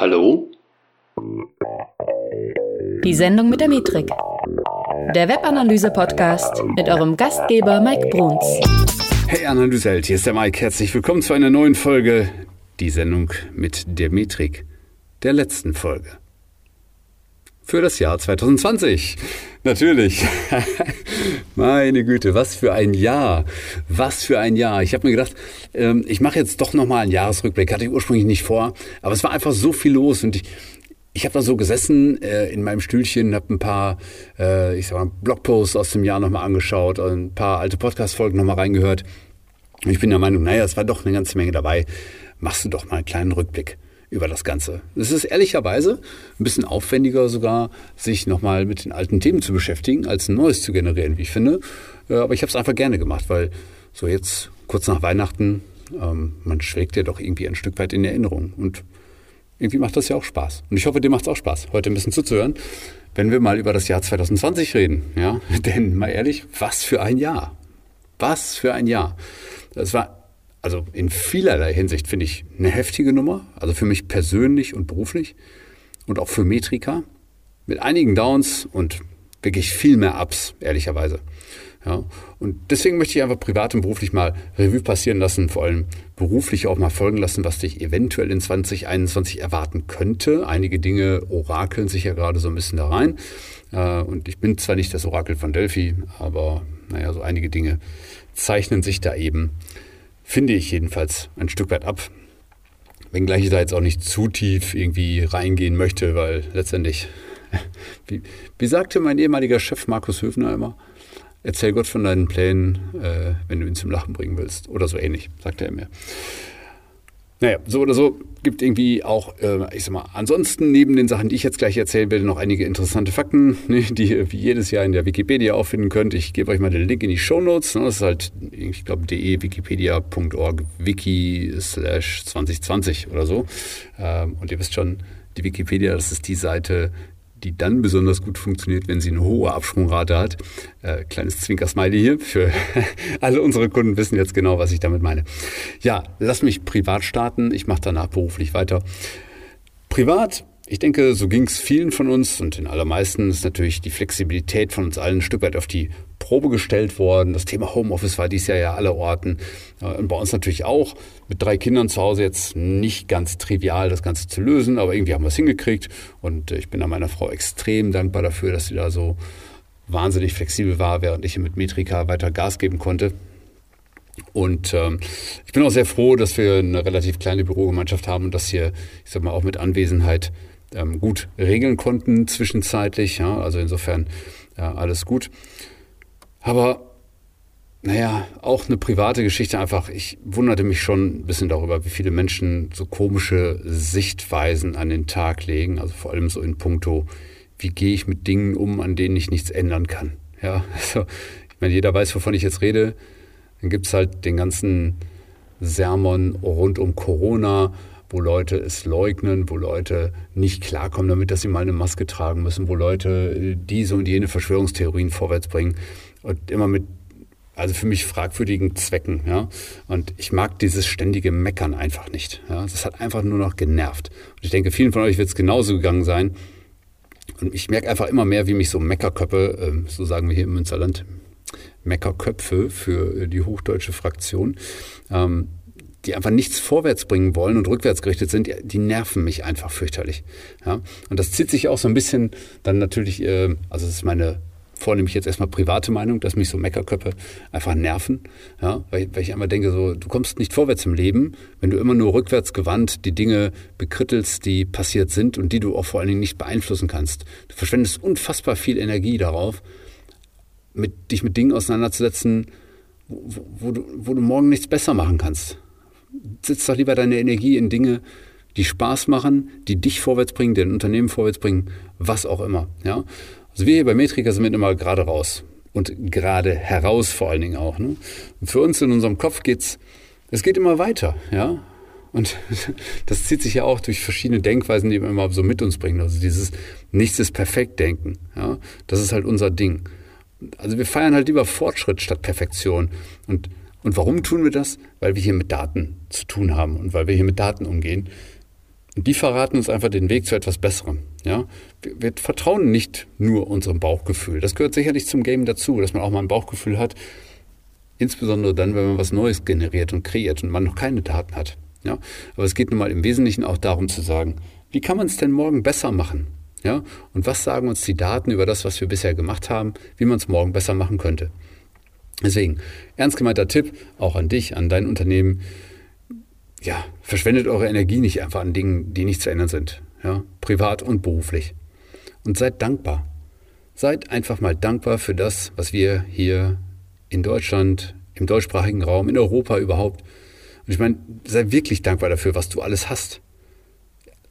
Hallo? Die Sendung mit der Metrik. Der Webanalyse-Podcast mit eurem Gastgeber Mike Bruns. Hey Analyseheld, hier ist der Mike. Herzlich willkommen zu einer neuen Folge. Die Sendung mit der Metrik. Der letzten Folge. Für das Jahr 2020. Natürlich. Meine Güte, was für ein Jahr. Was für ein Jahr. Ich habe mir gedacht, ähm, ich mache jetzt doch nochmal einen Jahresrückblick. Hatte ich ursprünglich nicht vor. Aber es war einfach so viel los und ich, ich habe da so gesessen äh, in meinem Stühlchen, habe ein paar, äh, ich sag mal, Blogposts aus dem Jahr nochmal angeschaut, ein paar alte Podcast-Folgen nochmal reingehört. Und ich bin der Meinung, naja, es war doch eine ganze Menge dabei. Machst du doch mal einen kleinen Rückblick über das Ganze. Es ist ehrlicherweise ein bisschen aufwendiger sogar, sich nochmal mit den alten Themen zu beschäftigen, als ein neues zu generieren, wie ich finde. Äh, aber ich habe es einfach gerne gemacht, weil so jetzt kurz nach Weihnachten, ähm, man schwelgt ja doch irgendwie ein Stück weit in Erinnerung. Und irgendwie macht das ja auch Spaß. Und ich hoffe, dir macht es auch Spaß, heute ein bisschen zuzuhören, wenn wir mal über das Jahr 2020 reden. Ja? Denn mal ehrlich, was für ein Jahr. Was für ein Jahr. Das war also in vielerlei Hinsicht finde ich eine heftige Nummer, also für mich persönlich und beruflich und auch für Metrika, mit einigen Downs und wirklich viel mehr Ups, ehrlicherweise. Ja, und deswegen möchte ich einfach privat und beruflich mal Revue passieren lassen, vor allem beruflich auch mal folgen lassen, was dich eventuell in 2021 erwarten könnte. Einige Dinge orakeln sich ja gerade so ein bisschen da rein. Äh, und ich bin zwar nicht das Orakel von Delphi, aber naja, so einige Dinge zeichnen sich da eben finde ich jedenfalls ein Stück weit ab. Wenngleich ich da jetzt auch nicht zu tief irgendwie reingehen möchte, weil letztendlich, wie, wie sagte mein ehemaliger Chef Markus Höfner immer, erzähl Gott von deinen Plänen, äh, wenn du ihn zum Lachen bringen willst. Oder so ähnlich, sagte er mir. Naja, so oder so gibt irgendwie auch, äh, ich sag mal, ansonsten neben den Sachen, die ich jetzt gleich erzählen werde, noch einige interessante Fakten, ne, die ihr wie jedes Jahr in der Wikipedia auffinden könnt. Ich gebe euch mal den Link in die Show Notes. Ne, das ist halt, ich glaube, de wikipedia.org wiki slash 2020 oder so. Ähm, und ihr wisst schon, die Wikipedia, das ist die Seite, die dann besonders gut funktioniert, wenn sie eine hohe Absprungrate hat. Äh, kleines Zwinker-Smiley hier für alle unsere Kunden wissen jetzt genau, was ich damit meine. Ja, lass mich privat starten. Ich mache danach beruflich weiter. Privat ich denke, so ging es vielen von uns und den allermeisten ist natürlich die Flexibilität von uns allen ein Stück weit auf die Probe gestellt worden. Das Thema Homeoffice war dies Jahr ja aller Orten. Und bei uns natürlich auch. Mit drei Kindern zu Hause jetzt nicht ganz trivial, das Ganze zu lösen, aber irgendwie haben wir es hingekriegt. Und ich bin da meiner Frau extrem dankbar dafür, dass sie da so wahnsinnig flexibel war, während ich mit Metrika weiter Gas geben konnte. Und ähm, ich bin auch sehr froh, dass wir eine relativ kleine Bürogemeinschaft haben und das hier, ich sag mal, auch mit Anwesenheit ähm, gut regeln konnten zwischenzeitlich. Ja, also insofern ja, alles gut. Aber naja, auch eine private Geschichte einfach. Ich wunderte mich schon ein bisschen darüber, wie viele Menschen so komische Sichtweisen an den Tag legen. Also vor allem so in puncto, wie gehe ich mit Dingen um, an denen ich nichts ändern kann. Ja, also ich meine, jeder weiß, wovon ich jetzt rede. Dann gibt es halt den ganzen Sermon rund um Corona wo Leute es leugnen, wo Leute nicht klarkommen damit, dass sie mal eine Maske tragen müssen, wo Leute äh, diese und jene Verschwörungstheorien vorwärts bringen und immer mit also für mich fragwürdigen Zwecken, ja. Und ich mag dieses ständige Meckern einfach nicht. Ja. Das hat einfach nur noch genervt. Und ich denke, vielen von euch wird es genauso gegangen sein. Und ich merke einfach immer mehr, wie mich so Meckerköpfe, ähm, so sagen wir hier im Münsterland, Meckerköpfe für die hochdeutsche Fraktion, ähm, die einfach nichts vorwärts bringen wollen und rückwärts gerichtet sind, die nerven mich einfach fürchterlich. Ja? Und das zieht sich auch so ein bisschen dann natürlich, äh, also das ist meine vornehmlich jetzt erstmal private Meinung, dass mich so Meckerköpfe einfach nerven, ja? weil, weil ich einmal denke, so, du kommst nicht vorwärts im Leben, wenn du immer nur rückwärts gewandt die Dinge bekrittelst, die passiert sind und die du auch vor allen Dingen nicht beeinflussen kannst. Du verschwendest unfassbar viel Energie darauf, mit, dich mit Dingen auseinanderzusetzen, wo, wo, du, wo du morgen nichts besser machen kannst setz doch lieber deine Energie in Dinge, die Spaß machen, die dich vorwärts bringen, dein Unternehmen vorwärts bringen, was auch immer. Ja? Also wir hier bei Metrika sind immer gerade raus und gerade heraus vor allen Dingen auch. Ne? Für uns in unserem Kopf geht's, es geht immer weiter, ja. Und das zieht sich ja auch durch verschiedene Denkweisen, die wir immer so mit uns bringen. Also dieses Nichts ist perfekt denken, ja. Das ist halt unser Ding. Also wir feiern halt lieber Fortschritt statt Perfektion. Und und warum tun wir das? Weil wir hier mit Daten zu tun haben und weil wir hier mit Daten umgehen. Und die verraten uns einfach den Weg zu etwas Besserem. Ja? Wir, wir vertrauen nicht nur unserem Bauchgefühl. Das gehört sicherlich zum Game dazu, dass man auch mal ein Bauchgefühl hat. Insbesondere dann, wenn man was Neues generiert und kreiert und man noch keine Daten hat. Ja? Aber es geht nun mal im Wesentlichen auch darum zu sagen, wie kann man es denn morgen besser machen? Ja? Und was sagen uns die Daten über das, was wir bisher gemacht haben, wie man es morgen besser machen könnte? Deswegen, ernst gemeinter Tipp, auch an dich, an dein Unternehmen. Ja, verschwendet eure Energie nicht einfach an Dingen, die nicht zu ändern sind. Ja, privat und beruflich. Und seid dankbar. Seid einfach mal dankbar für das, was wir hier in Deutschland, im deutschsprachigen Raum, in Europa überhaupt. Und ich meine, sei wirklich dankbar dafür, was du alles hast.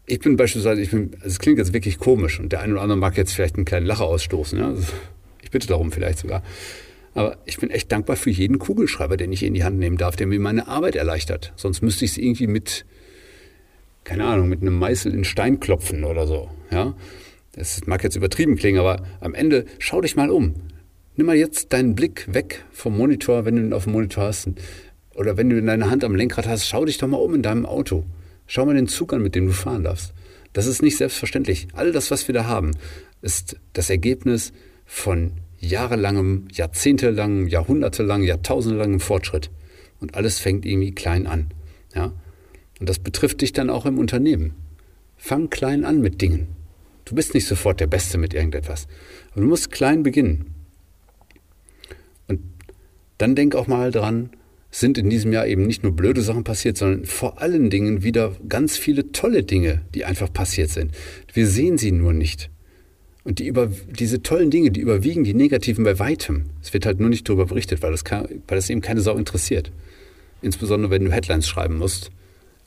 Ich bin beispielsweise, ich bin, es klingt jetzt wirklich komisch und der eine oder andere mag jetzt vielleicht einen kleinen Lacher ausstoßen. Ja? Ich bitte darum vielleicht sogar. Aber ich bin echt dankbar für jeden Kugelschreiber, den ich in die Hand nehmen darf, der mir meine Arbeit erleichtert. Sonst müsste ich es irgendwie mit, keine Ahnung, mit einem Meißel in Stein klopfen oder so. Ja? Das mag jetzt übertrieben klingen, aber am Ende schau dich mal um. Nimm mal jetzt deinen Blick weg vom Monitor, wenn du ihn auf dem Monitor hast. Oder wenn du deine Hand am Lenkrad hast, schau dich doch mal um in deinem Auto. Schau mal den Zug an, mit dem du fahren darfst. Das ist nicht selbstverständlich. All das, was wir da haben, ist das Ergebnis von jahrelangem, jahrzehntelangem, jahrhundertelangem, jahrtausendelangem Fortschritt. Und alles fängt irgendwie klein an. Ja? Und das betrifft dich dann auch im Unternehmen. Fang klein an mit Dingen. Du bist nicht sofort der Beste mit irgendetwas. Aber du musst klein beginnen. Und dann denk auch mal dran, sind in diesem Jahr eben nicht nur blöde Sachen passiert, sondern vor allen Dingen wieder ganz viele tolle Dinge, die einfach passiert sind. Wir sehen sie nur nicht. Und die über, diese tollen Dinge, die überwiegen die negativen bei weitem. Es wird halt nur nicht darüber berichtet, weil das, kann, weil das eben keine Sau interessiert. Insbesondere wenn du Headlines schreiben musst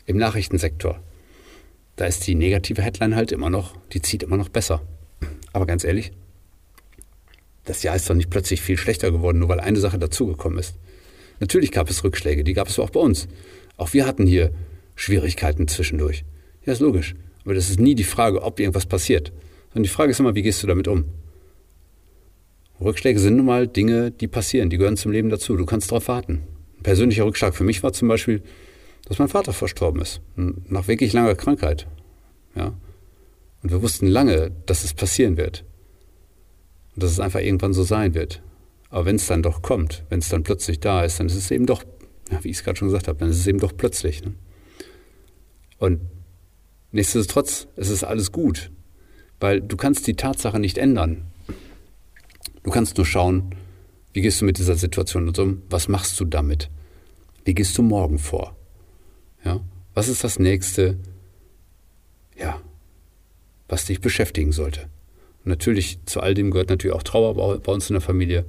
im Nachrichtensektor. Da ist die negative Headline halt immer noch, die zieht immer noch besser. Aber ganz ehrlich, das Jahr ist doch nicht plötzlich viel schlechter geworden, nur weil eine Sache dazugekommen ist. Natürlich gab es Rückschläge, die gab es auch bei uns. Auch wir hatten hier Schwierigkeiten zwischendurch. Ja, ist logisch. Aber das ist nie die Frage, ob irgendwas passiert. Sondern die Frage ist immer, wie gehst du damit um? Rückschläge sind nun mal Dinge, die passieren, die gehören zum Leben dazu. Du kannst darauf warten. Ein persönlicher Rückschlag für mich war zum Beispiel, dass mein Vater verstorben ist. Nach wirklich langer Krankheit. Ja. Und wir wussten lange, dass es passieren wird. Und dass es einfach irgendwann so sein wird. Aber wenn es dann doch kommt, wenn es dann plötzlich da ist, dann ist es eben doch, ja, wie ich es gerade schon gesagt habe, dann ist es eben doch plötzlich. Ne? Und nichtsdestotrotz, es ist alles gut, weil du kannst die Tatsache nicht ändern. Du kannst nur schauen, wie gehst du mit dieser Situation um, was machst du damit, wie gehst du morgen vor, ja, was ist das nächste, ja, was dich beschäftigen sollte. Und natürlich zu all dem gehört natürlich auch Trauer bei uns in der Familie.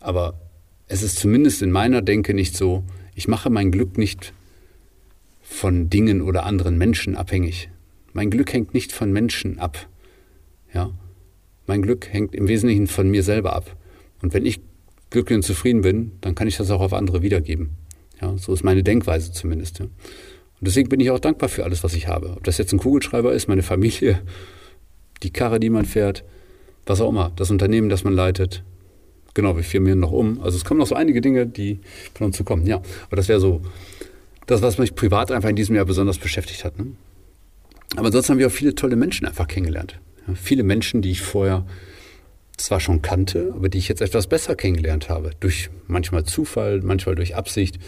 Aber es ist zumindest in meiner Denke nicht so, ich mache mein Glück nicht von Dingen oder anderen Menschen abhängig. Mein Glück hängt nicht von Menschen ab. Ja? Mein Glück hängt im Wesentlichen von mir selber ab. Und wenn ich glücklich und zufrieden bin, dann kann ich das auch auf andere wiedergeben. Ja, so ist meine Denkweise zumindest. Ja. Und deswegen bin ich auch dankbar für alles, was ich habe. Ob das jetzt ein Kugelschreiber ist, meine Familie, die Karre, die man fährt, was auch immer, das Unternehmen, das man leitet, Genau, wir firmieren noch um. Also es kommen noch so einige Dinge, die von uns zu kommen. Ja, aber das wäre so das, was mich privat einfach in diesem Jahr besonders beschäftigt hat. Ne? Aber ansonsten haben wir auch viele tolle Menschen einfach kennengelernt. Ja, viele Menschen, die ich vorher zwar schon kannte, aber die ich jetzt etwas besser kennengelernt habe. Durch manchmal Zufall, manchmal durch Absicht.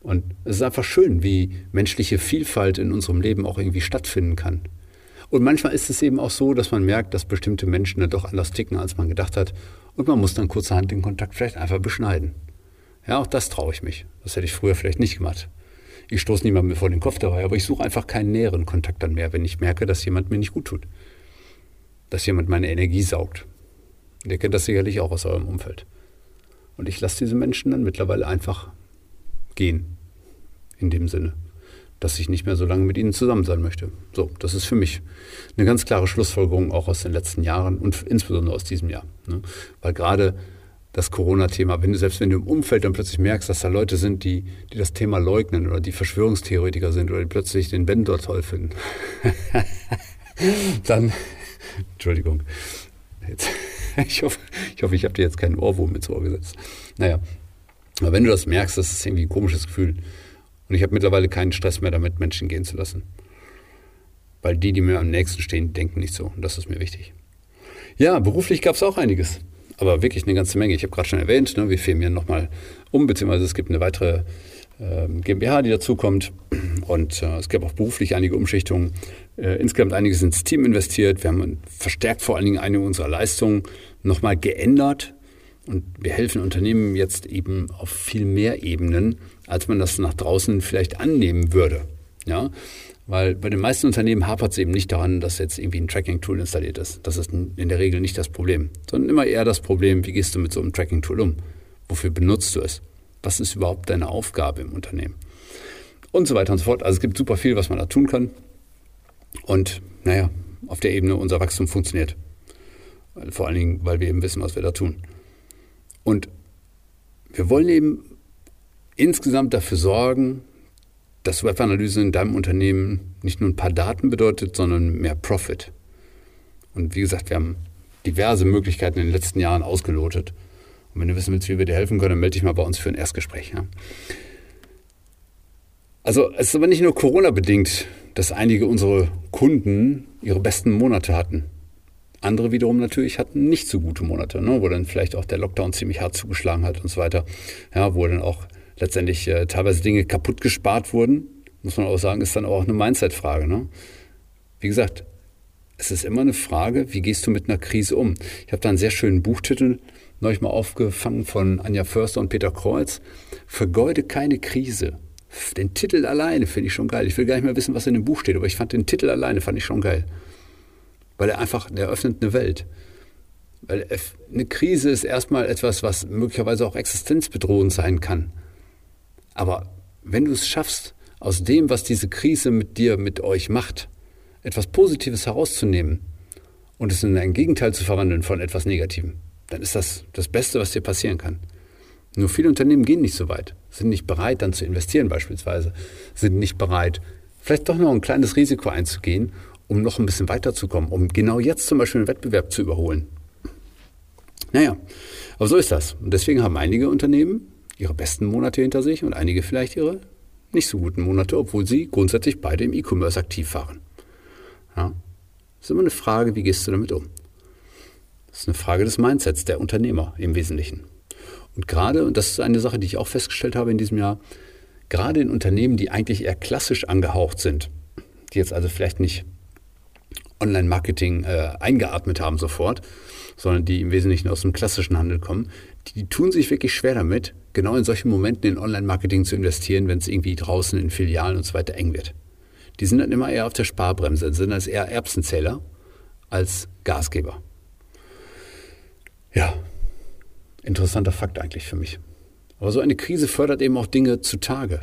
Und es ist einfach schön, wie menschliche Vielfalt in unserem Leben auch irgendwie stattfinden kann. Und manchmal ist es eben auch so, dass man merkt, dass bestimmte Menschen dann doch anders ticken, als man gedacht hat. Und man muss dann kurzerhand den Kontakt vielleicht einfach beschneiden. Ja, auch das traue ich mich. Das hätte ich früher vielleicht nicht gemacht. Ich stoße niemandem vor den Kopf dabei, aber ich suche einfach keinen näheren Kontakt dann mehr, wenn ich merke, dass jemand mir nicht gut tut. Dass jemand meine Energie saugt. Ihr kennt das sicherlich auch aus eurem Umfeld. Und ich lasse diese Menschen dann mittlerweile einfach gehen. In dem Sinne dass ich nicht mehr so lange mit ihnen zusammen sein möchte. So, das ist für mich eine ganz klare Schlussfolgerung auch aus den letzten Jahren und insbesondere aus diesem Jahr. Ne? Weil gerade das Corona-Thema, wenn du selbst wenn du im Umfeld dann plötzlich merkst, dass da Leute sind, die, die das Thema leugnen oder die Verschwörungstheoretiker sind oder die plötzlich den Ben dort toll finden, dann, Entschuldigung, jetzt, ich hoffe, ich, hoffe, ich habe dir jetzt keinen Ohrwurm ins Ohr gesetzt. Naja, aber wenn du das merkst, das ist irgendwie ein komisches Gefühl. Und ich habe mittlerweile keinen Stress mehr damit, Menschen gehen zu lassen. Weil die, die mir am nächsten stehen, denken nicht so. Und das ist mir wichtig. Ja, beruflich gab es auch einiges. Aber wirklich eine ganze Menge. Ich habe gerade schon erwähnt, ne, wir firmieren nochmal um, beziehungsweise es gibt eine weitere äh, GmbH, die dazukommt. Und äh, es gab auch beruflich einige Umschichtungen. Äh, insgesamt einiges ins Team investiert. Wir haben verstärkt vor allen Dingen einige unserer Leistungen nochmal geändert. Und wir helfen Unternehmen jetzt eben auf viel mehr Ebenen, als man das nach draußen vielleicht annehmen würde. Ja? Weil bei den meisten Unternehmen hapert es eben nicht daran, dass jetzt irgendwie ein Tracking-Tool installiert ist. Das ist in der Regel nicht das Problem, sondern immer eher das Problem, wie gehst du mit so einem Tracking-Tool um? Wofür benutzt du es? Was ist überhaupt deine Aufgabe im Unternehmen? Und so weiter und so fort. Also es gibt super viel, was man da tun kann. Und naja, auf der Ebene unser Wachstum funktioniert. Vor allen Dingen, weil wir eben wissen, was wir da tun. Und wir wollen eben insgesamt dafür sorgen, dass Webanalyse in deinem Unternehmen nicht nur ein paar Daten bedeutet, sondern mehr Profit. Und wie gesagt, wir haben diverse Möglichkeiten in den letzten Jahren ausgelotet. Und wenn du wissen willst, wie wir dir helfen können, dann melde dich mal bei uns für ein Erstgespräch. Ja? Also es ist aber nicht nur Corona-bedingt, dass einige unserer Kunden ihre besten Monate hatten. Andere wiederum natürlich hatten nicht so gute Monate, ne, wo dann vielleicht auch der Lockdown ziemlich hart zugeschlagen hat und so weiter. Ja, wo dann auch letztendlich äh, teilweise Dinge kaputt gespart wurden. Muss man auch sagen, ist dann auch eine Mindset-Frage. Ne? Wie gesagt, es ist immer eine Frage, wie gehst du mit einer Krise um? Ich habe da einen sehr schönen Buchtitel neulich mal aufgefangen von Anja Förster und Peter Kreuz. Vergeude keine Krise. Den Titel alleine finde ich schon geil. Ich will gar nicht mehr wissen, was in dem Buch steht, aber ich fand den Titel alleine fand ich schon geil. Weil er einfach, der öffnet eine Welt. Weil eine Krise ist erstmal etwas, was möglicherweise auch existenzbedrohend sein kann. Aber wenn du es schaffst, aus dem, was diese Krise mit dir, mit euch macht, etwas Positives herauszunehmen und es in ein Gegenteil zu verwandeln von etwas Negativem, dann ist das das Beste, was dir passieren kann. Nur viele Unternehmen gehen nicht so weit, sind nicht bereit, dann zu investieren beispielsweise, sind nicht bereit, vielleicht doch noch ein kleines Risiko einzugehen, um noch ein bisschen weiterzukommen, um genau jetzt zum Beispiel einen Wettbewerb zu überholen. Naja, aber so ist das. Und deswegen haben einige Unternehmen ihre besten Monate hinter sich und einige vielleicht ihre nicht so guten Monate, obwohl sie grundsätzlich beide im E-Commerce aktiv waren. Ja. Ist immer eine Frage, wie gehst du damit um? Das ist eine Frage des Mindsets der Unternehmer im Wesentlichen. Und gerade, und das ist eine Sache, die ich auch festgestellt habe in diesem Jahr, gerade in Unternehmen, die eigentlich eher klassisch angehaucht sind, die jetzt also vielleicht nicht Online-Marketing äh, eingeatmet haben sofort, sondern die im Wesentlichen aus dem klassischen Handel kommen, die tun sich wirklich schwer damit, genau in solchen Momenten in Online-Marketing zu investieren, wenn es irgendwie draußen in Filialen und so weiter eng wird. Die sind dann immer eher auf der Sparbremse, sind als eher Erbsenzähler als Gasgeber. Ja, interessanter Fakt eigentlich für mich. Aber so eine Krise fördert eben auch Dinge zutage.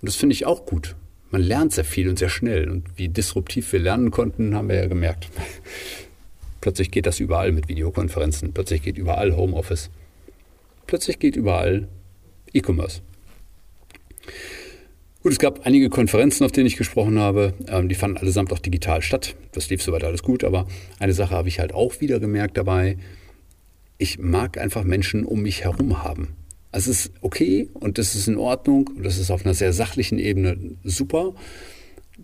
Und das finde ich auch gut. Man lernt sehr viel und sehr schnell. Und wie disruptiv wir lernen konnten, haben wir ja gemerkt. Plötzlich geht das überall mit Videokonferenzen. Plötzlich geht überall Homeoffice. Plötzlich geht überall E-Commerce. Gut, es gab einige Konferenzen, auf denen ich gesprochen habe. Ähm, die fanden allesamt auch digital statt. Das lief soweit alles gut, aber eine Sache habe ich halt auch wieder gemerkt dabei. Ich mag einfach Menschen um mich herum haben. Also es ist okay und das ist in Ordnung und das ist auf einer sehr sachlichen Ebene super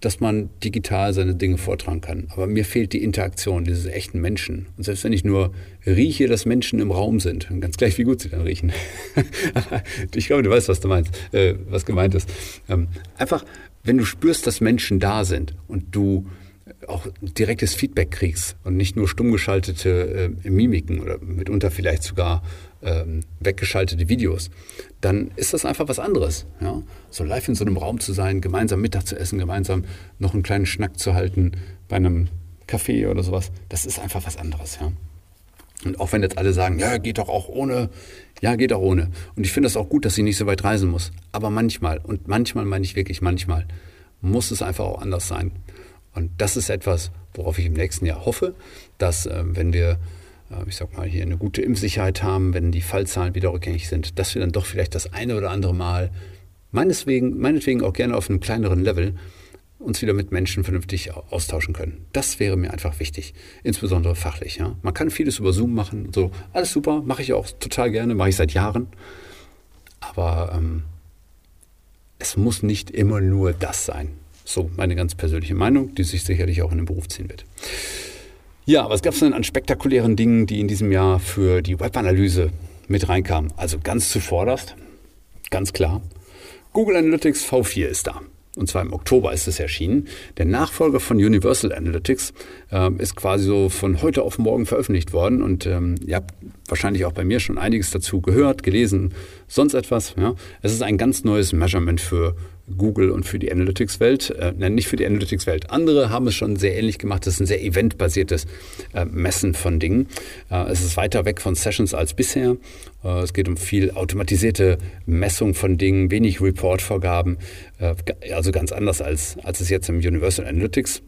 dass man digital seine Dinge vortragen kann. Aber mir fehlt die Interaktion, diese echten Menschen. Und selbst wenn ich nur rieche, dass Menschen im Raum sind, ganz gleich wie gut sie dann riechen. ich glaube, du weißt, was du meinst, äh, was gemeint ist. Ähm, einfach, wenn du spürst, dass Menschen da sind und du auch direktes Feedback kriegst und nicht nur stumm geschaltete äh, Mimiken oder mitunter vielleicht sogar ähm, weggeschaltete Videos, dann ist das einfach was anderes. Ja? So live in so einem Raum zu sein, gemeinsam Mittag zu essen, gemeinsam noch einen kleinen Schnack zu halten bei einem Café oder sowas, das ist einfach was anderes. Ja? Und auch wenn jetzt alle sagen, ja, geht doch auch ohne, ja, geht auch ohne. Und ich finde das auch gut, dass ich nicht so weit reisen muss. Aber manchmal, und manchmal meine ich wirklich manchmal, muss es einfach auch anders sein. Und das ist etwas, worauf ich im nächsten Jahr hoffe, dass äh, wenn wir ich sag mal, hier eine gute Impfsicherheit haben, wenn die Fallzahlen wieder rückgängig sind, dass wir dann doch vielleicht das eine oder andere Mal, meineswegen, meinetwegen auch gerne auf einem kleineren Level, uns wieder mit Menschen vernünftig austauschen können. Das wäre mir einfach wichtig, insbesondere fachlich. Ja? Man kann vieles über Zoom machen, so alles super, mache ich auch total gerne, mache ich seit Jahren. Aber ähm, es muss nicht immer nur das sein, So meine ganz persönliche Meinung, die sich sicherlich auch in den Beruf ziehen wird. Ja, was gab es denn an spektakulären Dingen, die in diesem Jahr für die Webanalyse mit reinkamen? Also ganz zuvorderst, ganz klar, Google Analytics V4 ist da und zwar im Oktober ist es erschienen. Der Nachfolger von Universal Analytics äh, ist quasi so von heute auf morgen veröffentlicht worden und ähm, ihr habt wahrscheinlich auch bei mir schon einiges dazu gehört, gelesen, sonst etwas. Ja. Es ist ein ganz neues Measurement für Google und für die Analytics-Welt. Äh, nicht für die Analytics-Welt. Andere haben es schon sehr ähnlich gemacht. Das ist ein sehr eventbasiertes äh, Messen von Dingen. Äh, es ist weiter weg von Sessions als bisher. Äh, es geht um viel automatisierte Messung von Dingen, wenig Report-Vorgaben. Äh, also ganz anders als, als es jetzt im Universal Analytics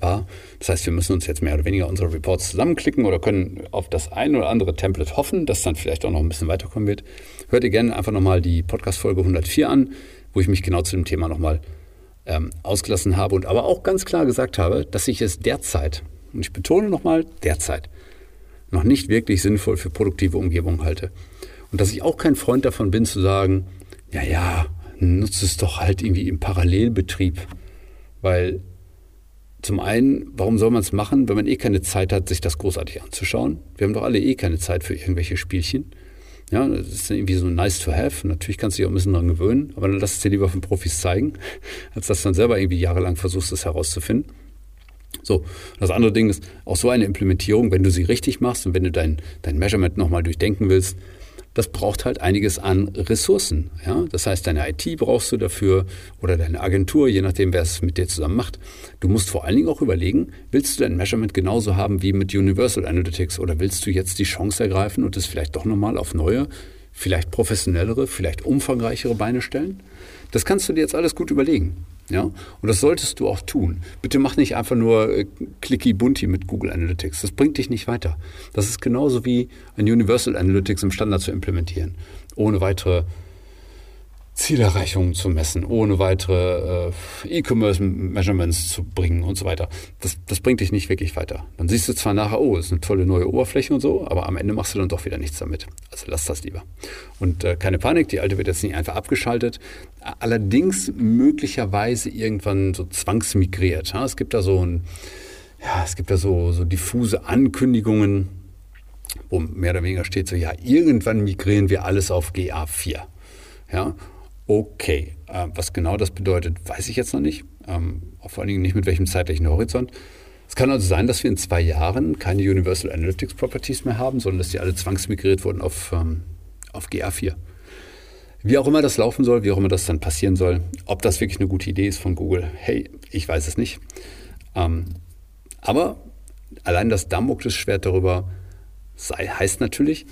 war. Das heißt, wir müssen uns jetzt mehr oder weniger unsere Reports zusammenklicken oder können auf das ein oder andere Template hoffen, das dann vielleicht auch noch ein bisschen weiterkommen wird. Hört ihr gerne einfach nochmal die Podcast-Folge 104 an wo ich mich genau zu dem Thema nochmal ähm, ausgelassen habe und aber auch ganz klar gesagt habe, dass ich es derzeit, und ich betone nochmal derzeit, noch nicht wirklich sinnvoll für produktive Umgebungen halte. Und dass ich auch kein Freund davon bin zu sagen, ja, ja, nutze es doch halt irgendwie im Parallelbetrieb. Weil zum einen, warum soll man es machen, wenn man eh keine Zeit hat, sich das großartig anzuschauen? Wir haben doch alle eh keine Zeit für irgendwelche Spielchen. Ja, das ist irgendwie so nice to have. Natürlich kannst du dich auch ein bisschen daran gewöhnen, aber dann lass es dir lieber von Profis zeigen, als dass du dann selber irgendwie jahrelang versuchst, das herauszufinden. So, das andere Ding ist auch so eine Implementierung, wenn du sie richtig machst und wenn du dein, dein Measurement nochmal durchdenken willst, das braucht halt einiges an Ressourcen. Ja? Das heißt, deine IT brauchst du dafür oder deine Agentur, je nachdem, wer es mit dir zusammen macht. Du musst vor allen Dingen auch überlegen, willst du dein Measurement genauso haben wie mit Universal Analytics oder willst du jetzt die Chance ergreifen und es vielleicht doch nochmal auf neue, vielleicht professionellere, vielleicht umfangreichere Beine stellen? Das kannst du dir jetzt alles gut überlegen. Ja? Und das solltest du auch tun. Bitte mach nicht einfach nur äh, clicky bunti mit Google Analytics. Das bringt dich nicht weiter. Das ist genauso wie ein Universal Analytics im Standard zu implementieren. Ohne weitere Zielerreichungen zu messen, ohne weitere äh, E-Commerce-Measurements zu bringen und so weiter. Das, das bringt dich nicht wirklich weiter. Dann siehst du zwar nachher, oh, ist eine tolle neue Oberfläche und so, aber am Ende machst du dann doch wieder nichts damit. Also lass das lieber. Und äh, keine Panik, die alte wird jetzt nicht einfach abgeschaltet. Allerdings möglicherweise irgendwann so zwangsmigriert. Ja? Es gibt da so ein, ja, es gibt da so, so diffuse Ankündigungen, wo mehr oder weniger steht so, ja, irgendwann migrieren wir alles auf GA4. Ja, Okay, äh, was genau das bedeutet, weiß ich jetzt noch nicht. Ähm, vor allen Dingen nicht mit welchem zeitlichen Horizont. Es kann also sein, dass wir in zwei Jahren keine Universal Analytics Properties mehr haben, sondern dass die alle zwangsmigriert wurden auf, ähm, auf GA4. Wie auch immer das laufen soll, wie auch immer das dann passieren soll, ob das wirklich eine gute Idee ist von Google, hey, ich weiß es nicht. Ähm, aber allein das Damoklesschwert darüber sei, heißt natürlich,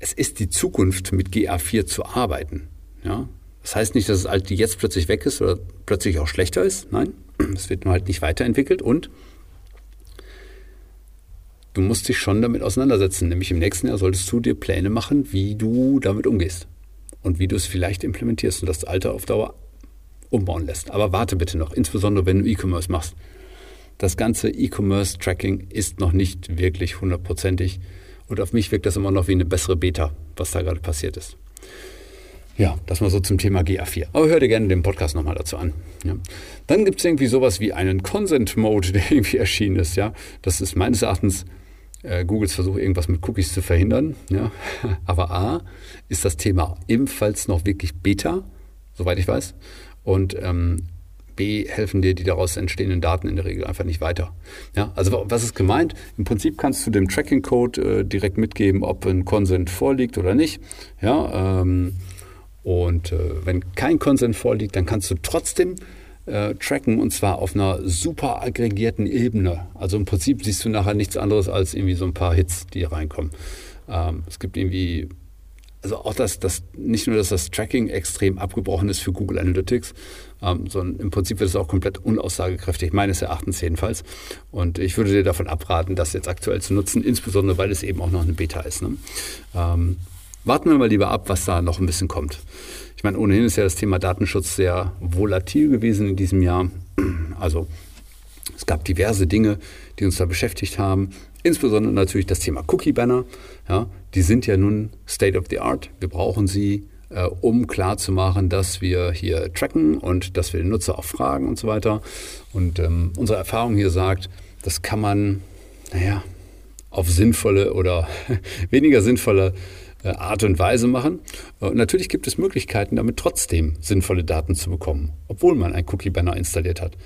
es ist die Zukunft, mit GA4 zu arbeiten. Ja? Das heißt nicht, dass es halt jetzt plötzlich weg ist oder plötzlich auch schlechter ist. Nein, es wird nur halt nicht weiterentwickelt und du musst dich schon damit auseinandersetzen. Nämlich im nächsten Jahr solltest du dir Pläne machen, wie du damit umgehst und wie du es vielleicht implementierst und das Alte auf Dauer umbauen lässt. Aber warte bitte noch, insbesondere wenn du E-Commerce machst. Das ganze E-Commerce-Tracking ist noch nicht wirklich hundertprozentig und auf mich wirkt das immer noch wie eine bessere Beta, was da gerade passiert ist. Ja, das mal so zum Thema GA4. Aber hör dir gerne den Podcast nochmal dazu an. Ja. Dann gibt es irgendwie sowas wie einen Consent-Mode, der irgendwie erschienen ist. Ja. Das ist meines Erachtens äh, Googles Versuch, irgendwas mit Cookies zu verhindern. Ja. Aber A, ist das Thema ebenfalls noch wirklich Beta, soweit ich weiß. Und ähm, B, helfen dir die daraus entstehenden Daten in der Regel einfach nicht weiter. Ja, also was ist gemeint? Im Prinzip kannst du dem Tracking-Code äh, direkt mitgeben, ob ein Consent vorliegt oder nicht. Ja, ähm, und äh, wenn kein Konsens vorliegt, dann kannst du trotzdem äh, tracken und zwar auf einer super aggregierten Ebene. Also im Prinzip siehst du nachher nichts anderes als irgendwie so ein paar Hits, die reinkommen. Ähm, es gibt irgendwie, also auch das, das, nicht nur, dass das Tracking extrem abgebrochen ist für Google Analytics, ähm, sondern im Prinzip wird es auch komplett unaussagekräftig, meines Erachtens jedenfalls. Und ich würde dir davon abraten, das jetzt aktuell zu nutzen, insbesondere weil es eben auch noch eine Beta ist. Ne? Ähm, warten wir mal lieber ab, was da noch ein bisschen kommt. Ich meine, ohnehin ist ja das Thema Datenschutz sehr volatil gewesen in diesem Jahr. Also es gab diverse Dinge, die uns da beschäftigt haben. Insbesondere natürlich das Thema Cookie Banner. Ja, die sind ja nun State of the Art. Wir brauchen sie äh, um klarzumachen, dass wir hier tracken und dass wir den Nutzer auch fragen und so weiter. Und ähm, unsere Erfahrung hier sagt, das kann man, naja, auf sinnvolle oder weniger sinnvolle Art und Weise machen. Und natürlich gibt es Möglichkeiten, damit trotzdem sinnvolle Daten zu bekommen, obwohl man ein Cookie-Banner installiert hat.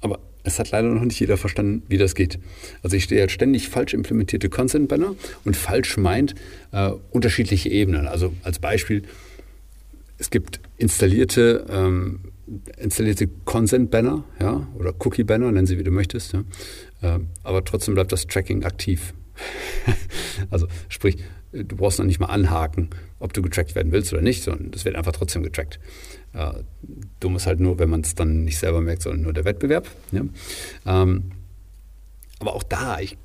Aber es hat leider noch nicht jeder verstanden, wie das geht. Also ich stehe jetzt ständig falsch implementierte Consent-Banner und falsch meint äh, unterschiedliche Ebenen. Also als Beispiel, es gibt installierte, ähm, installierte Consent-Banner ja, oder Cookie-Banner, nennen sie wie du möchtest. Ja. Äh, aber trotzdem bleibt das Tracking aktiv. also sprich, du brauchst noch nicht mal anhaken, ob du getrackt werden willst oder nicht, sondern das wird einfach trotzdem getrackt. Äh, dumm ist halt nur, wenn man es dann nicht selber merkt, sondern nur der Wettbewerb. Ja. Ähm, aber auch da, ich,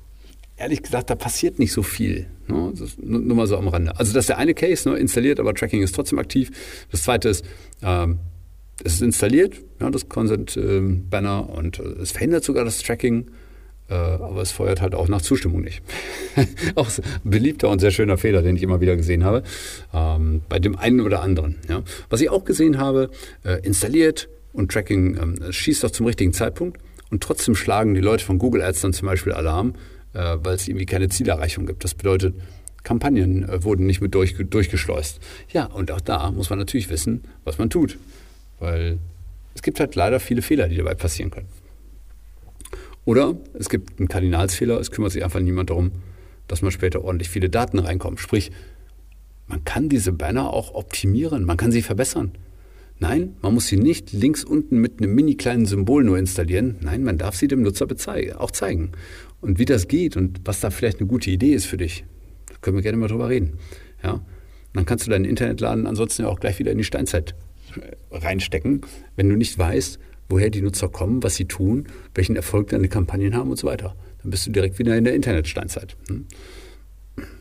ehrlich gesagt, da passiert nicht so viel. Ne? Nur, nur, mal so am Rande. Also das ist der eine Case, ne? installiert, aber Tracking ist trotzdem aktiv. Das zweite ist, ähm, es ist installiert, ja, das Consent-Banner, ähm, und äh, es verhindert sogar das Tracking. Äh, aber es feuert halt auch nach Zustimmung nicht. auch ein beliebter und sehr schöner Fehler, den ich immer wieder gesehen habe. Ähm, bei dem einen oder anderen. Ja. Was ich auch gesehen habe, äh, installiert und Tracking ähm, schießt doch zum richtigen Zeitpunkt und trotzdem schlagen die Leute von Google Ads dann zum Beispiel Alarm, äh, weil es irgendwie keine Zielerreichung gibt. Das bedeutet, Kampagnen äh, wurden nicht mit durch, durchgeschleust. Ja, und auch da muss man natürlich wissen, was man tut. Weil es gibt halt leider viele Fehler, die dabei passieren können. Oder es gibt einen Kardinalsfehler, es kümmert sich einfach niemand darum, dass man später ordentlich viele Daten reinkommt. Sprich, man kann diese Banner auch optimieren, man kann sie verbessern. Nein, man muss sie nicht links unten mit einem mini kleinen Symbol nur installieren. Nein, man darf sie dem Nutzer auch zeigen. Und wie das geht und was da vielleicht eine gute Idee ist für dich, da können wir gerne mal drüber reden. Ja? Dann kannst du deinen Internetladen ansonsten ja auch gleich wieder in die Steinzeit reinstecken, wenn du nicht weißt, woher die Nutzer kommen, was sie tun, welchen Erfolg deine Kampagnen haben und so weiter. Dann bist du direkt wieder in der Internetsteinzeit. Hm?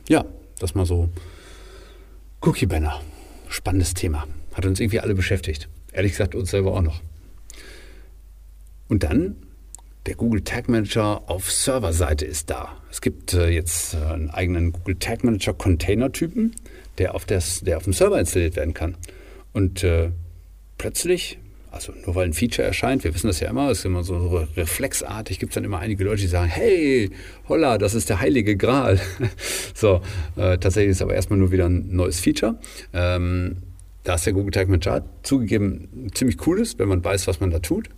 Ja, das mal so. Cookie Banner. Spannendes Thema. Hat uns irgendwie alle beschäftigt. Ehrlich gesagt, uns selber auch noch. Und dann der Google Tag Manager auf Serverseite ist da. Es gibt äh, jetzt äh, einen eigenen Google Tag Manager Container-Typen, der, auf der auf dem Server installiert werden kann. Und äh, plötzlich also nur weil ein Feature erscheint, wir wissen das ja immer, es ist immer so reflexartig, gibt es dann immer einige Leute, die sagen, hey, holla, das ist der heilige Gral. so, äh, tatsächlich ist aber erstmal nur wieder ein neues Feature. Ähm, da ist der Google Tag Manager zugegeben ziemlich cool ist, wenn man weiß, was man da tut.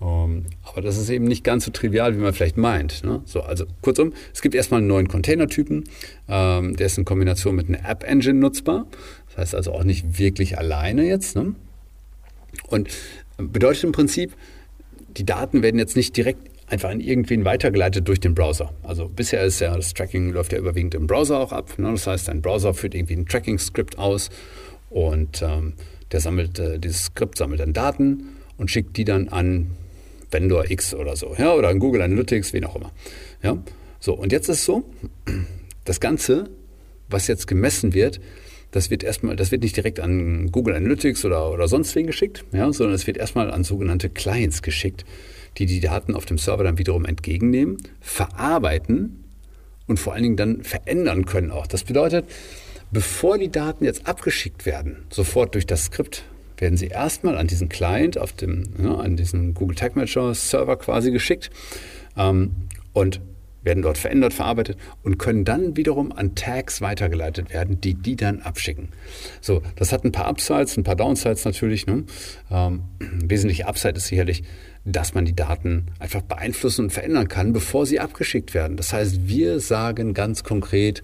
Um, ähm, aber das ist eben nicht ganz so trivial, wie man vielleicht meint. Ne? So, also kurzum, es gibt erstmal einen neuen Container-Typen. Ähm, der ist in Kombination mit einer App-Engine nutzbar. Das heißt also auch nicht wirklich alleine jetzt. Ne? Und bedeutet im Prinzip, die Daten werden jetzt nicht direkt einfach an irgendwen weitergeleitet durch den Browser. Also bisher ist ja das Tracking läuft ja überwiegend im Browser auch ab. Ne? Das heißt, ein Browser führt irgendwie ein Tracking-Skript aus und ähm, der sammelt, äh, dieses Skript sammelt dann Daten und schickt die dann an Vendor X oder so, ja, oder an Google Analytics, wen auch immer. Ja? So, und jetzt ist so, das Ganze, was jetzt gemessen wird, das wird erstmal, das wird nicht direkt an Google Analytics oder, oder sonst wen geschickt, ja, sondern es wird erstmal an sogenannte Clients geschickt, die die Daten auf dem Server dann wiederum entgegennehmen, verarbeiten und vor allen Dingen dann verändern können auch. Das bedeutet, bevor die Daten jetzt abgeschickt werden, sofort durch das Skript, werden sie erstmal an diesen Client, auf dem, ja, an diesen Google Tag Manager Server quasi geschickt. Ähm, und werden dort verändert, verarbeitet und können dann wiederum an Tags weitergeleitet werden, die die dann abschicken. So, das hat ein paar Upsides, ein paar Downsides natürlich. Ne? Ähm, wesentliche Upside ist sicherlich, dass man die Daten einfach beeinflussen und verändern kann, bevor sie abgeschickt werden. Das heißt, wir sagen ganz konkret,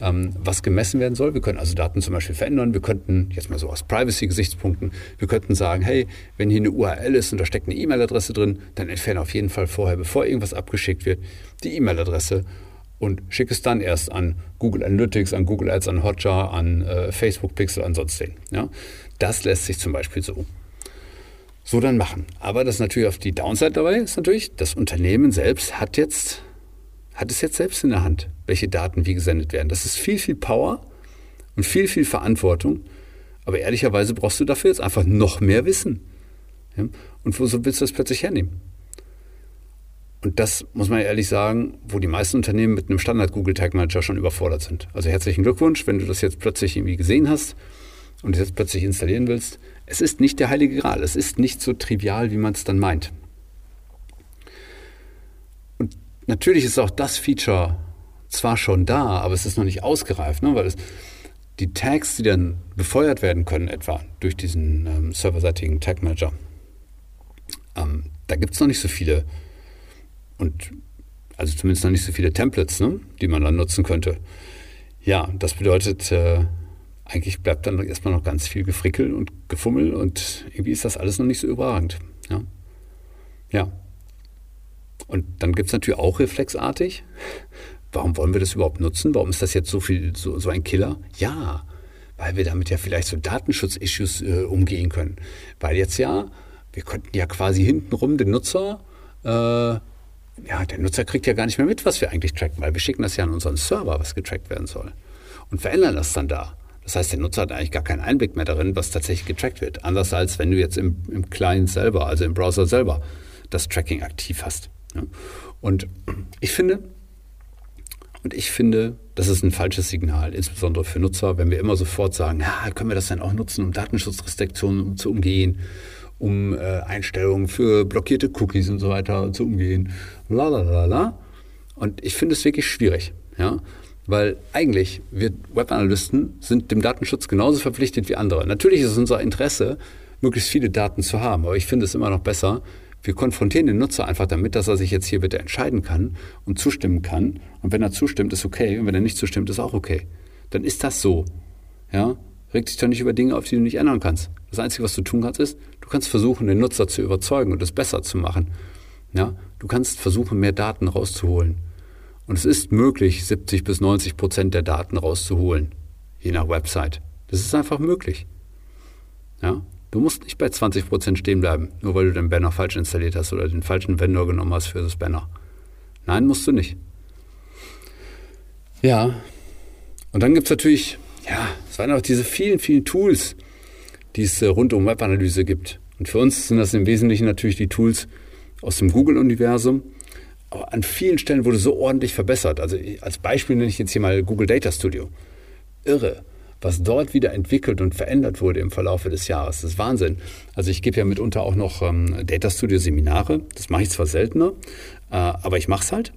ähm, was gemessen werden soll. Wir können also Daten zum Beispiel verändern. Wir könnten, jetzt mal so aus Privacy-Gesichtspunkten, wir könnten sagen, hey, wenn hier eine URL ist und da steckt eine E-Mail-Adresse drin, dann entferne auf jeden Fall vorher, bevor irgendwas abgeschickt wird, die E-Mail-Adresse und schicke es dann erst an Google Analytics, an Google Ads, an Hotjar, an äh, Facebook Pixel, an sonst wen. Ja? Das lässt sich zum Beispiel so so dann machen. Aber das natürlich auf die Downside dabei ist natürlich, das Unternehmen selbst hat jetzt hat es jetzt selbst in der Hand, welche Daten wie gesendet werden. Das ist viel, viel Power und viel, viel Verantwortung. Aber ehrlicherweise brauchst du dafür jetzt einfach noch mehr Wissen. Und wo willst du das plötzlich hernehmen? Und das muss man ehrlich sagen, wo die meisten Unternehmen mit einem Standard Google Tag Manager schon überfordert sind. Also herzlichen Glückwunsch, wenn du das jetzt plötzlich irgendwie gesehen hast und es jetzt plötzlich installieren willst. Es ist nicht der heilige Gral. Es ist nicht so trivial, wie man es dann meint. Und natürlich ist auch das Feature zwar schon da, aber es ist noch nicht ausgereift, ne? weil es, die Tags, die dann befeuert werden können, etwa durch diesen ähm, serverseitigen Tag Manager, ähm, da gibt es noch nicht so viele und also zumindest noch nicht so viele Templates, ne? die man dann nutzen könnte. Ja, das bedeutet, äh, eigentlich bleibt dann erstmal noch ganz viel Gefrickel und Gefummel und irgendwie ist das alles noch nicht so überragend. Ja. ja. Und dann gibt es natürlich auch reflexartig Warum wollen wir das überhaupt nutzen? Warum ist das jetzt so viel, so, so ein Killer? Ja, weil wir damit ja vielleicht so Datenschutz-Issues äh, umgehen können. Weil jetzt ja, wir könnten ja quasi hintenrum den Nutzer, äh, ja, der Nutzer kriegt ja gar nicht mehr mit, was wir eigentlich tracken, weil wir schicken das ja an unseren Server, was getrackt werden soll. Und verändern das dann da. Das heißt, der Nutzer hat eigentlich gar keinen Einblick mehr darin, was tatsächlich getrackt wird. Anders als wenn du jetzt im, im Client selber, also im Browser selber, das Tracking aktiv hast. Und ich finde, und ich finde, das ist ein falsches Signal, insbesondere für Nutzer, wenn wir immer sofort sagen, ja, können wir das denn auch nutzen, um Datenschutzrestriktionen zu umgehen, um äh, Einstellungen für blockierte Cookies und so weiter zu umgehen. Lalalala. Und ich finde es wirklich schwierig, ja. Weil eigentlich wir Webanalysten sind dem Datenschutz genauso verpflichtet wie andere. Natürlich ist es unser Interesse, möglichst viele Daten zu haben, aber ich finde es immer noch besser, wir konfrontieren den Nutzer einfach damit, dass er sich jetzt hier bitte entscheiden kann und zustimmen kann. Und wenn er zustimmt, ist okay. Und wenn er nicht zustimmt, ist auch okay. Dann ist das so. Ja? Reg dich doch nicht über Dinge auf, die du nicht ändern kannst. Das Einzige, was du tun kannst, ist, du kannst versuchen, den Nutzer zu überzeugen und es besser zu machen. Ja? Du kannst versuchen, mehr Daten rauszuholen. Und es ist möglich, 70 bis 90 Prozent der Daten rauszuholen, je nach Website. Das ist einfach möglich. Ja? Du musst nicht bei 20% stehen bleiben, nur weil du den Banner falsch installiert hast oder den falschen Vendor genommen hast für das Banner. Nein, musst du nicht. Ja, und dann gibt es natürlich, ja, es waren auch diese vielen, vielen Tools, die es äh, rund um Webanalyse gibt. Und für uns sind das im Wesentlichen natürlich die Tools aus dem Google-Universum. Aber an vielen Stellen wurde so ordentlich verbessert. Also als Beispiel nenne ich jetzt hier mal Google Data Studio. Irre was dort wieder entwickelt und verändert wurde im Verlaufe des Jahres. Das ist Wahnsinn. Also ich gebe ja mitunter auch noch ähm, Data Studio Seminare. Das mache ich zwar seltener, äh, aber ich mache es halt.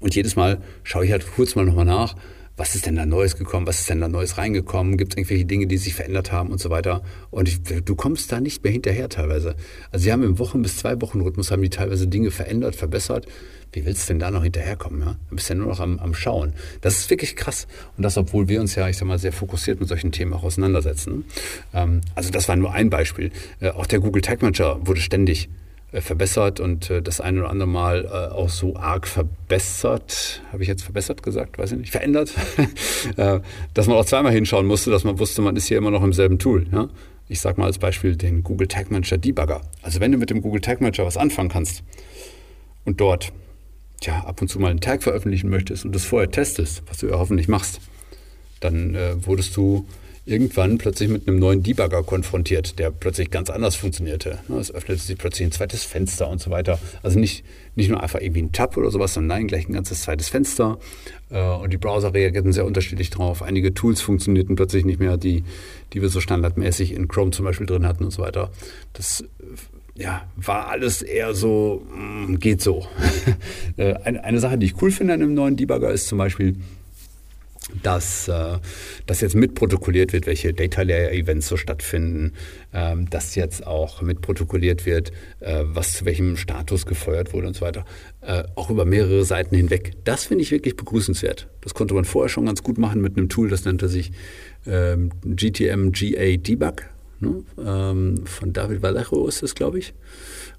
Und jedes Mal schaue ich halt kurz mal nochmal nach, was ist denn da Neues gekommen, was ist denn da Neues reingekommen, gibt es irgendwelche Dinge, die sich verändert haben und so weiter. Und ich, du kommst da nicht mehr hinterher teilweise. Also sie haben im Wochen- bis zwei Wochen Rhythmus haben die teilweise Dinge verändert, verbessert. Wie willst du denn da noch hinterherkommen? Ja? Du bist ja nur noch am, am Schauen. Das ist wirklich krass. Und das, obwohl wir uns ja, ich sag mal, sehr fokussiert mit solchen Themen auch auseinandersetzen. Ähm, also das war nur ein Beispiel. Äh, auch der Google Tag Manager wurde ständig äh, verbessert und äh, das eine oder andere Mal äh, auch so arg verbessert, habe ich jetzt verbessert gesagt, weiß ich nicht, verändert, dass man auch zweimal hinschauen musste, dass man wusste, man ist hier immer noch im selben Tool. Ich sage mal als Beispiel den Google Tag Manager Debugger. Also wenn du mit dem Google Tag Manager was anfangen kannst und dort ja, ab und zu mal einen Tag veröffentlichen möchtest und das vorher testest, was du ja hoffentlich machst, dann äh, wurdest du irgendwann plötzlich mit einem neuen Debugger konfrontiert, der plötzlich ganz anders funktionierte. Ne, es öffnete sich plötzlich ein zweites Fenster und so weiter. Also nicht, nicht nur einfach irgendwie ein Tab oder sowas, sondern nein, gleich ein ganzes zweites Fenster. Äh, und die Browser reagierten sehr unterschiedlich drauf. Einige Tools funktionierten plötzlich nicht mehr, die, die wir so standardmäßig in Chrome zum Beispiel drin hatten und so weiter. Das ja, war alles eher so, mm, geht so. Äh, eine, eine Sache, die ich cool finde an einem neuen Debugger ist zum Beispiel, dass äh, das jetzt mitprotokolliert wird, welche Data Layer Events so stattfinden, ähm, dass jetzt auch mitprotokolliert wird, äh, was zu welchem Status gefeuert wurde und so weiter, äh, auch über mehrere Seiten hinweg. Das finde ich wirklich begrüßenswert. Das konnte man vorher schon ganz gut machen mit einem Tool, das nannte sich ähm, GTM GA Debug. Ne? Ähm, von David Vallejo ist das, glaube ich.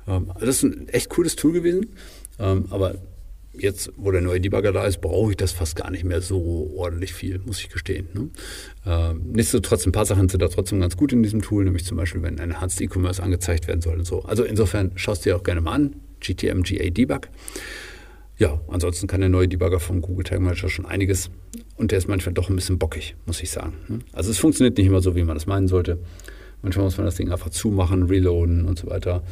Ähm, das ist ein echt cooles Tool gewesen, ähm, aber jetzt, wo der neue Debugger da ist, brauche ich das fast gar nicht mehr so ordentlich viel, muss ich gestehen. Ne? Ähm, nichtsdestotrotz, ein paar Sachen sind da trotzdem ganz gut in diesem Tool, nämlich zum Beispiel, wenn ein Enhanced E-Commerce angezeigt werden soll und so. Also insofern schaust du dir auch gerne mal an, GTM GA Debug. Ja, ansonsten kann der neue Debugger vom Google Tag Manager schon einiges und der ist manchmal doch ein bisschen bockig, muss ich sagen. Ne? Also es funktioniert nicht immer so, wie man das meinen sollte. Manchmal muss man das Ding einfach zumachen, reloaden und so weiter.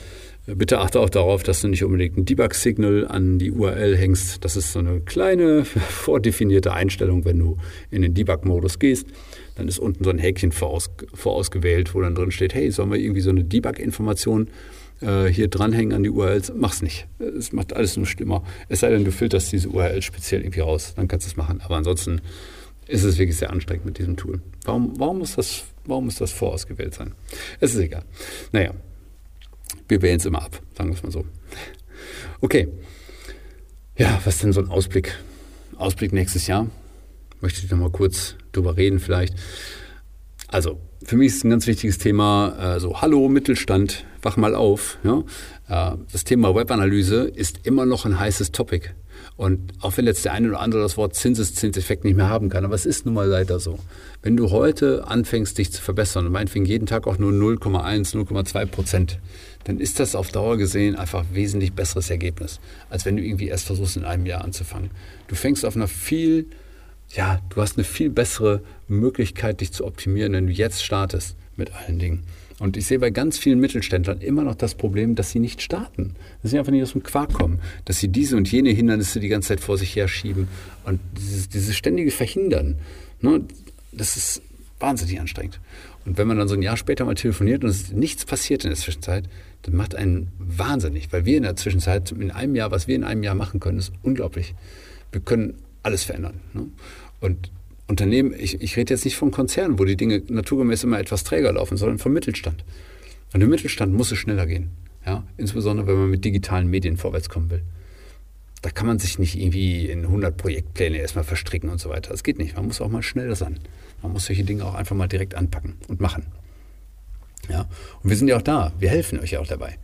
Bitte achte auch darauf, dass du nicht unbedingt ein Debug-Signal an die URL hängst. Das ist so eine kleine vordefinierte Einstellung, wenn du in den Debug-Modus gehst. Dann ist unten so ein Häkchen voraus, vorausgewählt, wo dann drin steht, hey, sollen wir irgendwie so eine Debug-Information äh, hier dranhängen an die URLs? Mach's nicht. Es macht alles nur schlimmer. Es sei denn, du filterst diese URL speziell irgendwie raus. Dann kannst du es machen. Aber ansonsten ist es wirklich sehr anstrengend mit diesem Tool. Warum, warum, muss, das, warum muss das vorausgewählt sein? Es ist egal. Naja, wir wählen es immer ab, sagen wir es mal so. Okay. Ja, was denn so ein Ausblick? Ausblick nächstes Jahr? Möchte ich noch mal kurz drüber reden vielleicht. Also, für mich ist ein ganz wichtiges Thema, äh, so, hallo Mittelstand, wach mal auf. Ja? Äh, das Thema Webanalyse ist immer noch ein heißes Topic. Und auch wenn jetzt der eine oder andere das Wort Zinseszinseffekt nicht mehr haben kann, aber es ist nun mal leider so. Wenn du heute anfängst, dich zu verbessern und meinetwegen jeden Tag auch nur 0,1, 0,2 Prozent, dann ist das auf Dauer gesehen einfach ein wesentlich besseres Ergebnis, als wenn du irgendwie erst versuchst, in einem Jahr anzufangen. Du fängst auf einer viel, ja, du hast eine viel bessere Möglichkeit, dich zu optimieren, wenn du jetzt startest mit allen Dingen. Und ich sehe bei ganz vielen Mittelständlern immer noch das Problem, dass sie nicht starten, dass sie einfach nicht aus dem Quark kommen, dass sie diese und jene Hindernisse die ganze Zeit vor sich herschieben und dieses, dieses ständige Verhindern, ne, das ist wahnsinnig anstrengend. Und wenn man dann so ein Jahr später mal telefoniert und es nichts passiert in der Zwischenzeit, das macht einen wahnsinnig, weil wir in der Zwischenzeit, in einem Jahr, was wir in einem Jahr machen können, ist unglaublich. Wir können alles verändern. Ne? Und Unternehmen, ich, ich rede jetzt nicht von Konzernen, wo die Dinge naturgemäß immer etwas träger laufen, sondern vom Mittelstand. Und im Mittelstand muss es schneller gehen. Ja? Insbesondere, wenn man mit digitalen Medien vorwärts kommen will. Da kann man sich nicht irgendwie in 100 Projektpläne erstmal verstricken und so weiter. Das geht nicht. Man muss auch mal schneller sein. Man muss solche Dinge auch einfach mal direkt anpacken und machen. Ja? Und wir sind ja auch da. Wir helfen euch ja auch dabei.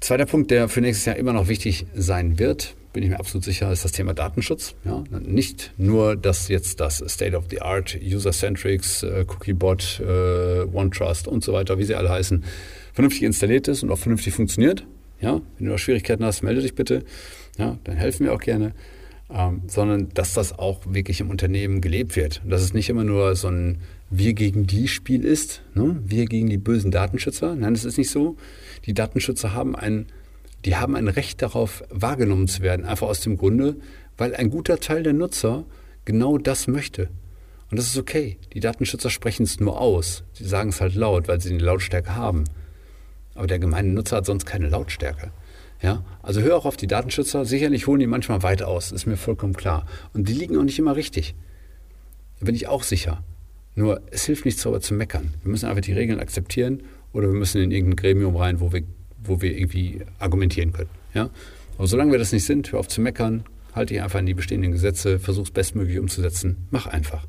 Zweiter Punkt, der für nächstes Jahr immer noch wichtig sein wird, bin ich mir absolut sicher, ist das Thema Datenschutz. Ja? Nicht nur, dass jetzt das State of the Art, User-Centrics, äh, Cookiebot, äh, OneTrust und so weiter, wie sie alle heißen, vernünftig installiert ist und auch vernünftig funktioniert. Ja? Wenn du da Schwierigkeiten hast, melde dich bitte. Ja? Dann helfen wir auch gerne. Ähm, sondern dass das auch wirklich im Unternehmen gelebt wird. Und dass es nicht immer nur so ein Wir gegen die Spiel ist, ne? wir gegen die bösen Datenschützer. Nein, das ist nicht so. Die Datenschützer haben ein, die haben ein Recht darauf, wahrgenommen zu werden, einfach aus dem Grunde, weil ein guter Teil der Nutzer genau das möchte. Und das ist okay. Die Datenschützer sprechen es nur aus. Sie sagen es halt laut, weil sie eine Lautstärke haben. Aber der gemeine Nutzer hat sonst keine Lautstärke. Ja, also hör auch auf die Datenschützer. Sicherlich holen die manchmal weit aus, ist mir vollkommen klar. Und die liegen auch nicht immer richtig. Da bin ich auch sicher. Nur es hilft nichts darüber zu meckern. Wir müssen einfach die Regeln akzeptieren oder wir müssen in irgendein Gremium rein, wo wir, wo wir irgendwie argumentieren können. Ja? Aber solange wir das nicht sind, hör auf zu meckern, halte dich einfach an die bestehenden Gesetze, versuch es bestmöglich umzusetzen, mach einfach.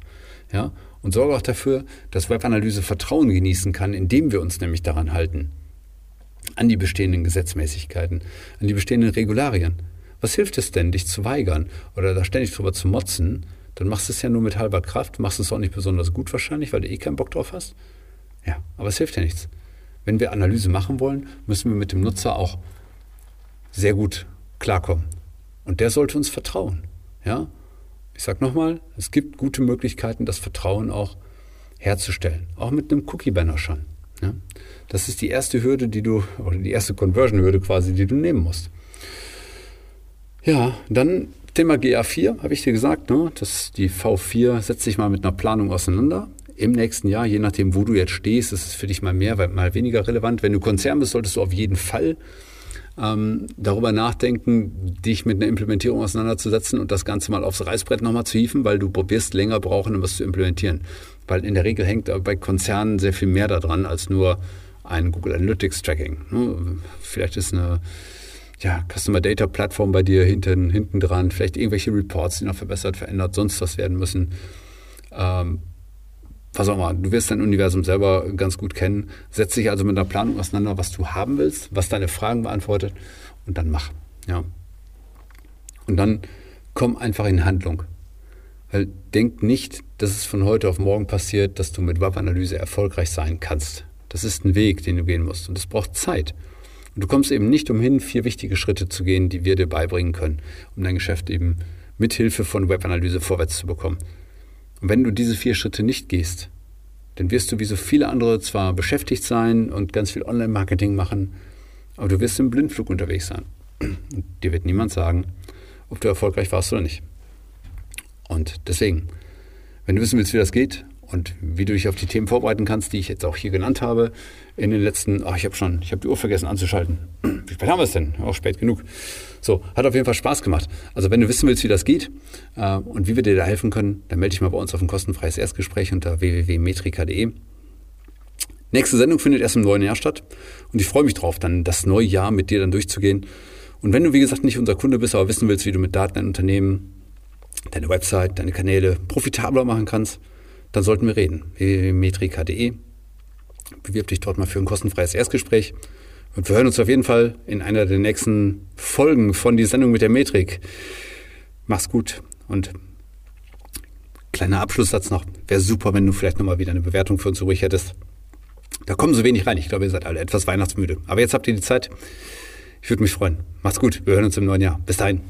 Ja? Und sorge auch dafür, dass Webanalyse Vertrauen genießen kann, indem wir uns nämlich daran halten an die bestehenden Gesetzmäßigkeiten, an die bestehenden Regularien. Was hilft es denn, dich zu weigern oder da ständig drüber zu motzen? Dann machst du es ja nur mit halber Kraft, machst es auch nicht besonders gut wahrscheinlich, weil du eh keinen Bock drauf hast. Ja, aber es hilft ja nichts. Wenn wir Analyse machen wollen, müssen wir mit dem Nutzer auch sehr gut klarkommen. Und der sollte uns vertrauen. Ja? Ich sage nochmal, es gibt gute Möglichkeiten, das Vertrauen auch herzustellen. Auch mit einem Cookie-Banner schon. Ja? Das ist die erste Hürde, die du, oder die erste Conversion-Hürde quasi, die du nehmen musst. Ja, dann Thema GA4, habe ich dir gesagt, ne? das, die V4 setzt sich mal mit einer Planung auseinander. Im nächsten Jahr, je nachdem, wo du jetzt stehst, ist es für dich mal mehr, mal weniger relevant. Wenn du Konzern bist, solltest du auf jeden Fall ähm, darüber nachdenken, dich mit einer Implementierung auseinanderzusetzen und das Ganze mal aufs Reißbrett nochmal zu hieven, weil du wirst länger brauchen, um was zu implementieren. Weil in der Regel hängt bei Konzernen sehr viel mehr daran als nur ein Google Analytics Tracking. Ne? Vielleicht ist eine ja, Customer Data Plattform bei dir hinten, hinten dran, vielleicht irgendwelche Reports, die noch verbessert, verändert, sonst was werden müssen. Ähm, was auch immer, du wirst dein Universum selber ganz gut kennen. Setz dich also mit einer Planung auseinander, was du haben willst, was deine Fragen beantwortet und dann mach. Ja. Und dann komm einfach in Handlung. Weil denk nicht, dass es von heute auf morgen passiert, dass du mit Webanalyse erfolgreich sein kannst. Das ist ein Weg, den du gehen musst und es braucht Zeit. Und du kommst eben nicht umhin, vier wichtige Schritte zu gehen, die wir dir beibringen können, um dein Geschäft eben mit Hilfe von Webanalyse vorwärts zu bekommen. Und wenn du diese vier Schritte nicht gehst, dann wirst du wie so viele andere zwar beschäftigt sein und ganz viel Online-Marketing machen, aber du wirst im Blindflug unterwegs sein. Und dir wird niemand sagen, ob du erfolgreich warst oder nicht. Und deswegen, wenn du wissen willst, wie das geht und wie du dich auf die Themen vorbereiten kannst, die ich jetzt auch hier genannt habe, in den letzten, ach, ich habe schon, ich habe die Uhr vergessen anzuschalten. Wie spät haben wir es denn? Auch spät genug. So, hat auf jeden Fall Spaß gemacht. Also wenn du wissen willst, wie das geht äh, und wie wir dir da helfen können, dann melde dich mal bei uns auf ein kostenfreies Erstgespräch unter www.metrika.de. Nächste Sendung findet erst im neuen Jahr statt und ich freue mich drauf, dann das neue Jahr mit dir dann durchzugehen. Und wenn du, wie gesagt, nicht unser Kunde bist, aber wissen willst, wie du mit Daten dein Unternehmen, deine Website, deine Kanäle profitabler machen kannst, dann sollten wir reden. www.metrika.de Bewirb dich dort mal für ein kostenfreies Erstgespräch. Und wir hören uns auf jeden Fall in einer der nächsten Folgen von die Sendung mit der Metrik. Mach's gut und kleiner Abschlusssatz noch. Wäre super, wenn du vielleicht nochmal wieder eine Bewertung für uns übrig hättest. Da kommen so wenig rein. Ich glaube, ihr seid alle etwas weihnachtsmüde. Aber jetzt habt ihr die Zeit. Ich würde mich freuen. Macht's gut. Wir hören uns im neuen Jahr. Bis dahin.